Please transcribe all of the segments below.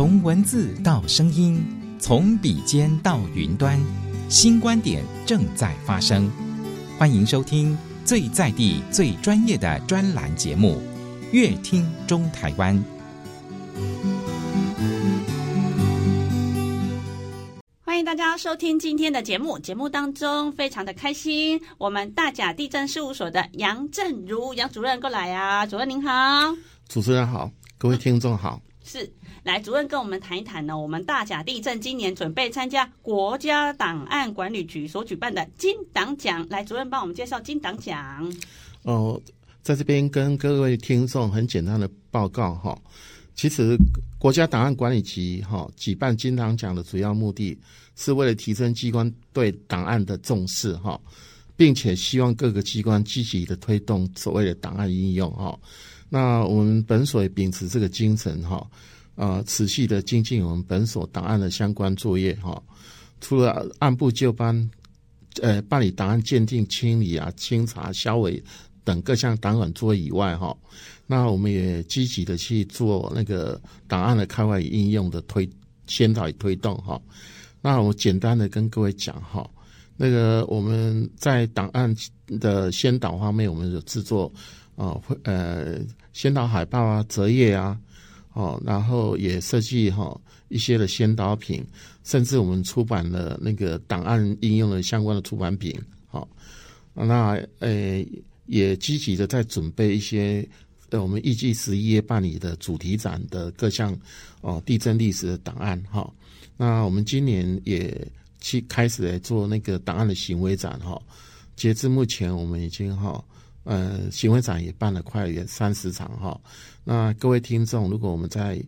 从文字到声音，从笔尖到云端，新观点正在发生。欢迎收听最在地、最专业的专栏节目《乐听中台湾》。欢迎大家收听今天的节目。节目当中非常的开心，我们大甲地震事务所的杨正如杨主任过来啊，主任您好，主持人好，各位听众好。是，来主任跟我们谈一谈呢。我们大甲地震今年准备参加国家档案管理局所举办的金档奖，来主任帮我们介绍金档奖。哦，在这边跟各位听众很简单的报告哈。其实国家档案管理局哈举办金档奖的主要目的是为了提升机关对档案的重视哈，并且希望各个机关积极的推动所谓的档案应用哈。那我们本所也秉持这个精神哈，呃，持续的精进我们本所档案的相关作业哈。除了按部就班，呃，办理档案鉴定、清理啊、清查、销毁等各项档案作业以外哈，那我们也积极的去做那个档案的开发与应用的推先导与推动哈。那我简单的跟各位讲哈，那个我们在档案的先导方面，我们有制作。哦，会呃，先导海报啊，折页啊，哦，然后也设计哈、哦、一些的先导品，甚至我们出版了那个档案应用的相关的出版品，好、哦，那呃也积极的在准备一些呃我们预计十一月办理的主题展的各项哦地震历史的档案哈、哦，那我们今年也去开始来做那个档案的行为展哈、哦，截至目前我们已经哈。哦呃，行为展也办了快有三十场哈。那各位听众，如果我们在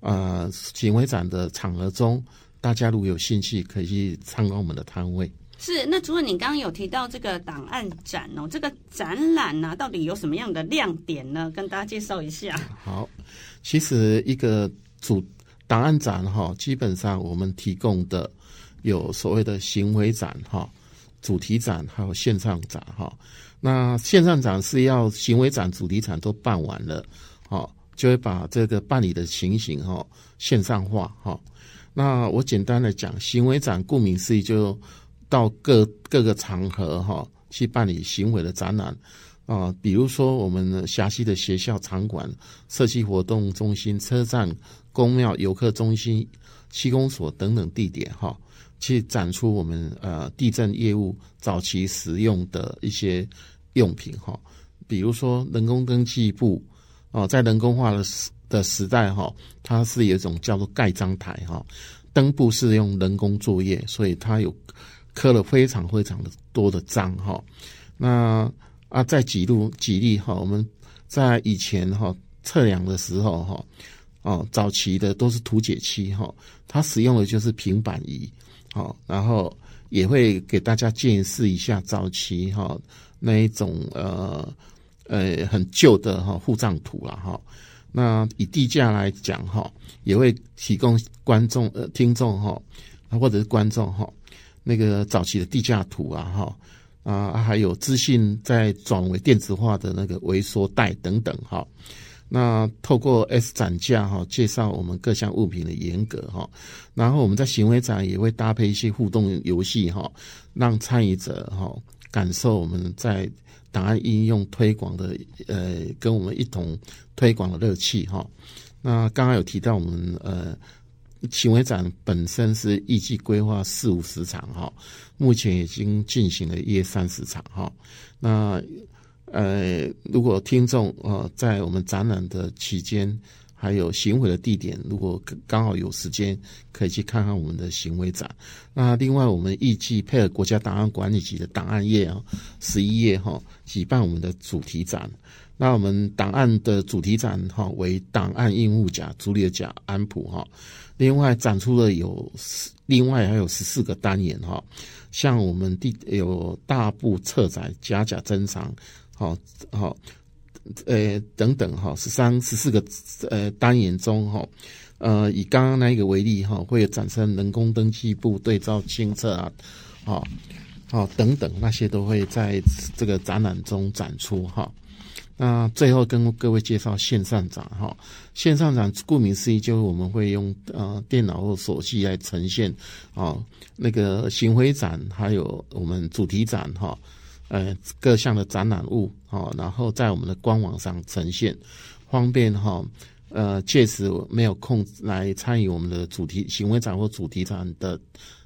呃行为展的场合中，大家如果有兴趣，可以去参观我们的摊位。是，那除了，你刚刚有提到这个档案展哦，这个展览呢、啊，到底有什么样的亮点呢？跟大家介绍一下。好，其实一个主档案展哈，基本上我们提供的有所谓的行为展哈、主题展，还有线上展哈。那线上展是要行为展、主题展都办完了，好，就会把这个办理的情形哈线上化哈。那我简单的讲，行为展顾名思义，就到各各个场合哈去办理行为的展览啊，比如说我们辖区的学校场馆、社区活动中心、车站、公庙、游客中心、区公所等等地点哈。去展出我们呃地震业务早期使用的一些用品哈，比如说人工登记簿哦，在人工化的时的时代哈，它是有一种叫做盖章台哈，登簿是用人工作业，所以它有刻了非常非常的多的章哈。那啊，再举例举例哈，我们在以前哈测量的时候哈，哦早期的都是图解漆哈，它使用的就是平板仪。好，然后也会给大家见识一下早期哈那一种呃呃很旧的哈户账图了哈。那以地价来讲哈，也会提供观众呃听众哈或者是观众哈那个早期的地价图啊哈啊还有资讯再转为电子化的那个微缩带等等哈。那透过 S 展架哈，介绍我们各项物品的严格哈，然后我们在行为展也会搭配一些互动游戏哈，让参与者哈感受我们在档案应用推广的呃，跟我们一同推广的乐趣哈。那刚刚有提到我们呃行为展本身是预计规划四五十场哈，目前已经进行了约三十场哈，那。呃，如果听众呃在我们展览的期间，还有行为的地点，如果刚好有时间，可以去看看我们的行为展。那另外，我们预计配合国家档案管理局的档案页啊，十一页哈举办我们的主题展。那我们档案的主题展哈为档案应物甲、朱列甲、安普哈。另外展出了有另外还有十四个单元哈，像我们第有大部册载、假假珍藏。好好，呃，等等哈，十三、十四个呃单元中哈，呃，以刚刚那一个为例哈，会有产生人工登记簿对照清册啊，好，好等等那些都会在这个展览中展出哈。那最后跟各位介绍线上展哈，线上展顾名思义就是我们会用呃电脑或手机来呈现啊那个巡回展，还有我们主题展哈，呃各项的展览物哦，然后在我们的官网上呈现，方便哈呃届时没有空来参与我们的主题行为展或主题展的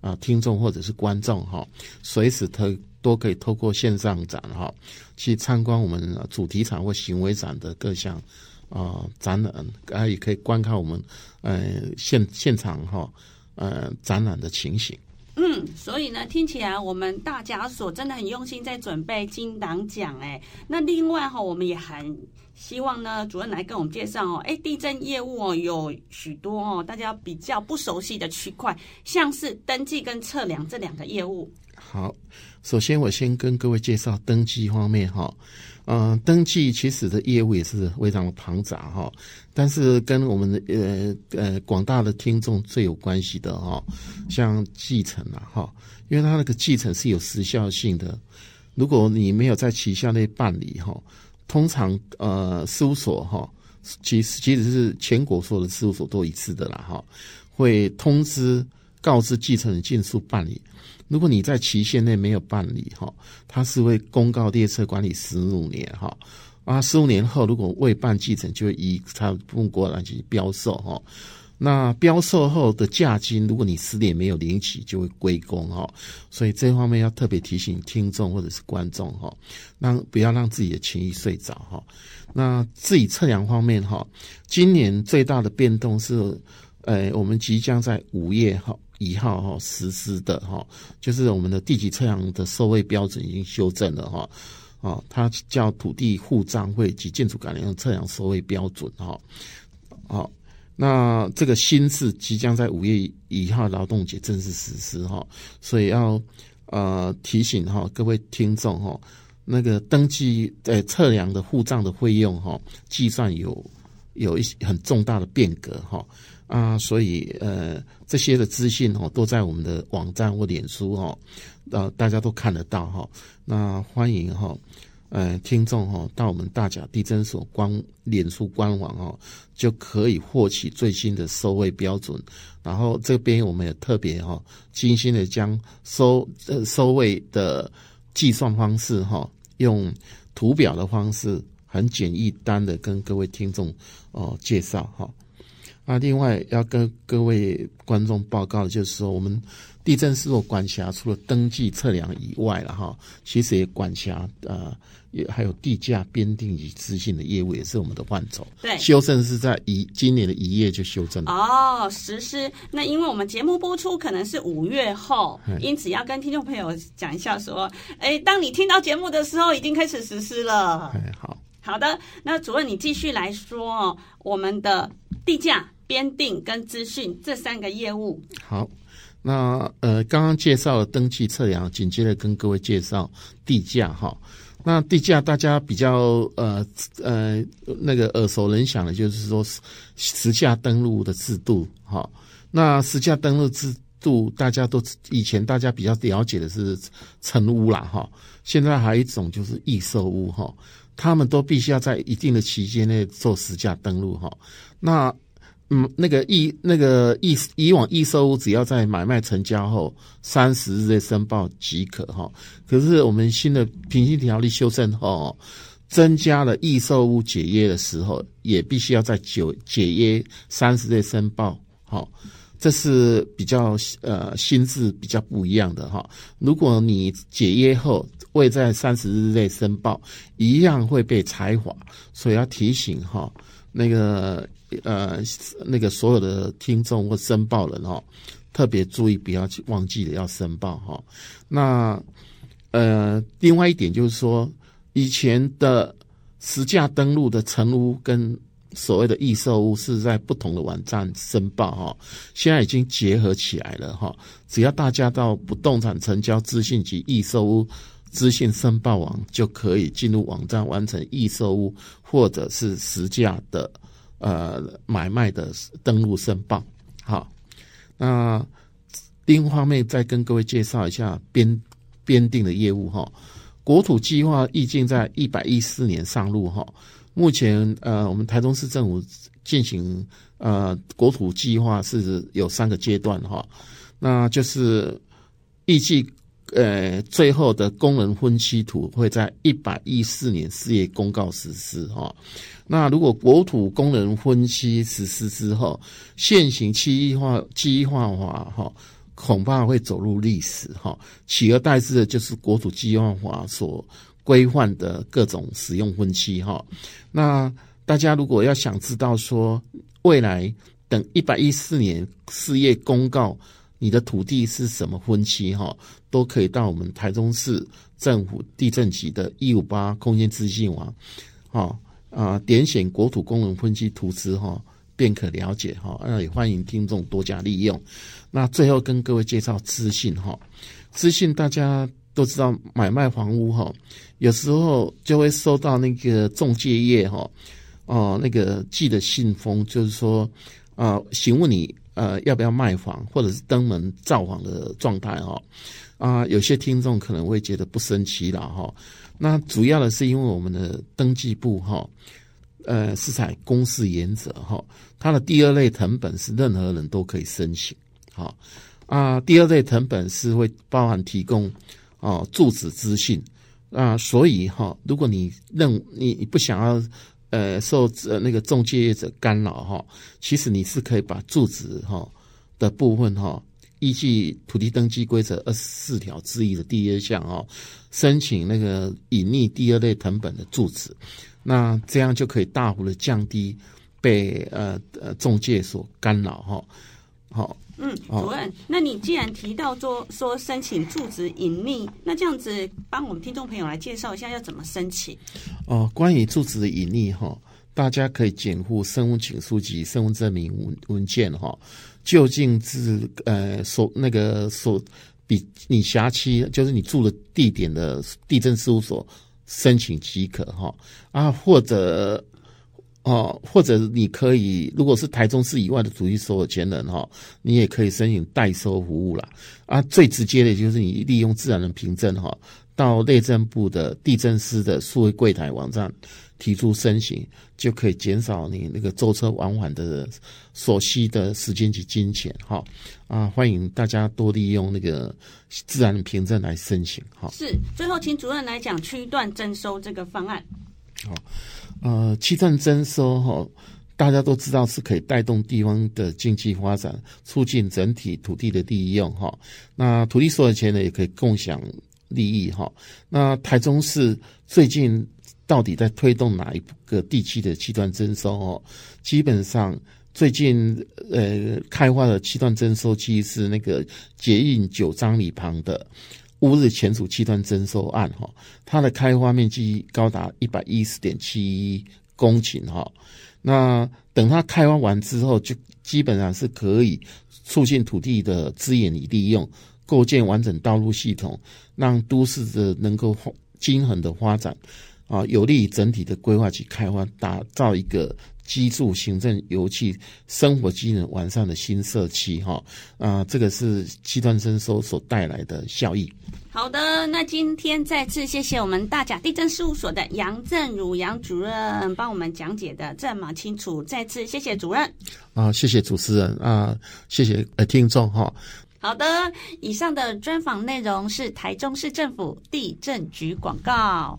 啊听众或者是观众哈，随时特。都可以透过线上展哈，去参观我们主题场或行为展的各项啊展览，啊也可以观看我们呃现现场哈呃展览的情形。嗯，所以呢，听起来我们大甲所真的很用心在准备金党奖哎。那另外哈，我们也很希望呢，主任来跟我们介绍哦，哎，地震业务哦有许多哦，大家比较不熟悉的区块，像是登记跟测量这两个业务。好。首先，我先跟各位介绍登记方面哈，嗯、登记其实的业务也是非常的庞杂哈，但是跟我们的呃呃广大的听众最有关系的哈，像继承啊哈，因为它那个继承是有时效性的，如果你没有在期限内办理哈，通常呃事务所哈，其实其实是全国所有的事务所都一致的啦哈，会通知告知继承人尽速办理。如果你在期限内没有办理哈，它是会公告列车管理十五年哈啊，十五年后如果未办继承，就会以它中国来进行标售哈。那标售后的价金，如果你十年没有领取，就会归公哈。所以这方面要特别提醒听众或者是观众哈，让不要让自己的情绪睡着哈。那自己测量方面哈，今年最大的变动是，呃，我们即将在五月哈。一号哈实施的哈，就是我们的地籍测量的收费标准已经修正了哈，啊，它叫土地户账会及建筑改良测量收费标准哈，好，那这个新制即将在五月一号劳动节正式实施哈，所以要呃提醒哈各位听众哈，那个登记呃测量的户账的费用哈，计算有有一些很重大的变革哈。啊，所以呃，这些的资讯哦，都在我们的网站或脸书哈，呃，大家都看得到哈。那欢迎哈，呃，听众哈，到我们大甲地政所官脸书官网哦，就可以获取最新的收费标准。然后这边我们也特别哈，精心的将收呃收费的计算方式哈，用图表的方式，很简易单的跟各位听众哦介绍哈。那另外要跟各位观众报告的就是说，我们地政士所管辖除了登记测量以外了哈，其实也管辖呃，也还有地价编定与资讯的业务，也是我们的范畴。对，修正是在一今年的一月就修正了。哦，实施。那因为我们节目播出可能是五月后，因此要跟听众朋友讲一下说，哎，当你听到节目的时候，已经开始实施了。哎，好。好的，那主任你继续来说哦，我们的地价。编订跟资讯这三个业务，好，那呃，刚刚介绍了登记测量，紧接着跟各位介绍地价哈。那地价大家比较呃呃那个耳熟能详的，就是说实价登录的制度哈。那实价登录制度，大家都以前大家比较了解的是成屋啦哈，现在还有一种就是预售屋哈，他们都必须要在一定的期间内做实价登录哈。那嗯，那个易那个易以往易售屋只要在买卖成交后三十日内申报即可哈。可是我们新的平行条例修正后，增加了易售屋解约的时候也必须要在九解约三十日内申报哈。这是比较呃新制比较不一样的哈。如果你解约后未在三十日内申报，一样会被裁罚，所以要提醒哈那个。呃，那个所有的听众或申报人哦，特别注意，不要去忘记了要申报哈。那呃，另外一点就是说，以前的实价登录的成屋跟所谓的预售屋是在不同的网站申报哈，现在已经结合起来了哈。只要大家到不动产成交资讯及预售屋资讯申报网，就可以进入网站完成预售屋或者是实价的。呃，买卖的登录申报，好，那另一方面再跟各位介绍一下编编定的业务哈。国土计划预计在一百一四年上路哈。目前呃，我们台中市政府进行呃国土计划是有三个阶段哈，那就是预计呃最后的工人分区图会在一百一四年四月公告实施哈。那如果国土工人分区实施之后，现行区域化区域化法哈恐怕会走入历史哈，取而代之的就是国土计划法所。规范的各种使用分区哈，那大家如果要想知道说未来等一百一四年四月公告你的土地是什么分区哈，都可以到我们台中市政府地震局的一五八空间资讯网，哈啊点选国土功能分区图资哈，便可了解哈。那也欢迎听众多加利用。那最后跟各位介绍资讯哈，资讯大家。都知道买卖房屋哈，有时候就会收到那个中介业哈，哦那个寄的信封，就是说啊，询问你呃要不要卖房，或者是登门造访的状态哈。啊，有些听众可能会觉得不生气了哈。那主要的是因为我们的登记簿哈，呃是采公示原则哈，它的第二类成本是任何人都可以申请。好啊，第二类成本是会包含提供。哦，住址资讯啊，所以哈、如果你认你不想要呃受呃那个中介业者干扰哈、其实你是可以把住址哈、的部分哈、依据土地登记规则二十四条之一的第二项哦，申请那个隐匿第二类成本的住址，那这样就可以大幅的降低被呃呃中介所干扰哈，好、嗯，主任，那你既然提到说说申请住址隐匿，那这样子帮我们听众朋友来介绍一下要怎么申请？哦，关于住址的隐匿哈，大家可以检附身份请书及身份证明文文件哈，就近至呃所那个所比你辖区，就是你住的地点的地震事务所申请即可哈啊，或者。哦，或者你可以，如果是台中市以外的土地所有权人哈，你也可以申请代收服务啦。啊，最直接的就是你利用自然人凭证哈，到内政部的地政司的数位柜台网站提出申请，就可以减少你那个舟车往返的所需的时间及金钱哈。啊，欢迎大家多利用那个自然人凭证来申请哈。是，最后请主任来讲区段征收这个方案。好。呃，区段征收哈，大家都知道是可以带动地方的经济发展，促进整体土地的利用哈。那土地所有权呢，也可以共享利益哈。那台中市最近到底在推动哪一个地区的区段征收哦？基本上最近呃开发的七段征收区是那个捷运九张里旁的。乌日前署区段征收案，哈，它的开发面积高达一百一十点七一公顷，哈。那等它开发完之后，就基本上是可以促进土地的资源与利用，构建完整道路系统，让都市的能够均衡的发展，啊，有利于整体的规划及开发，打造一个。居住、行政、游憩、生活机能完善的新社区，哈啊，这个是区段征收所带来的效益。好的，那今天再次谢谢我们大甲地震事务所的杨振儒杨主任帮我们讲解的这么清楚，再次谢谢主任。啊，谢谢主持人啊，谢谢呃听众哈。好的，以上的专访内容是台中市政府地震局广告。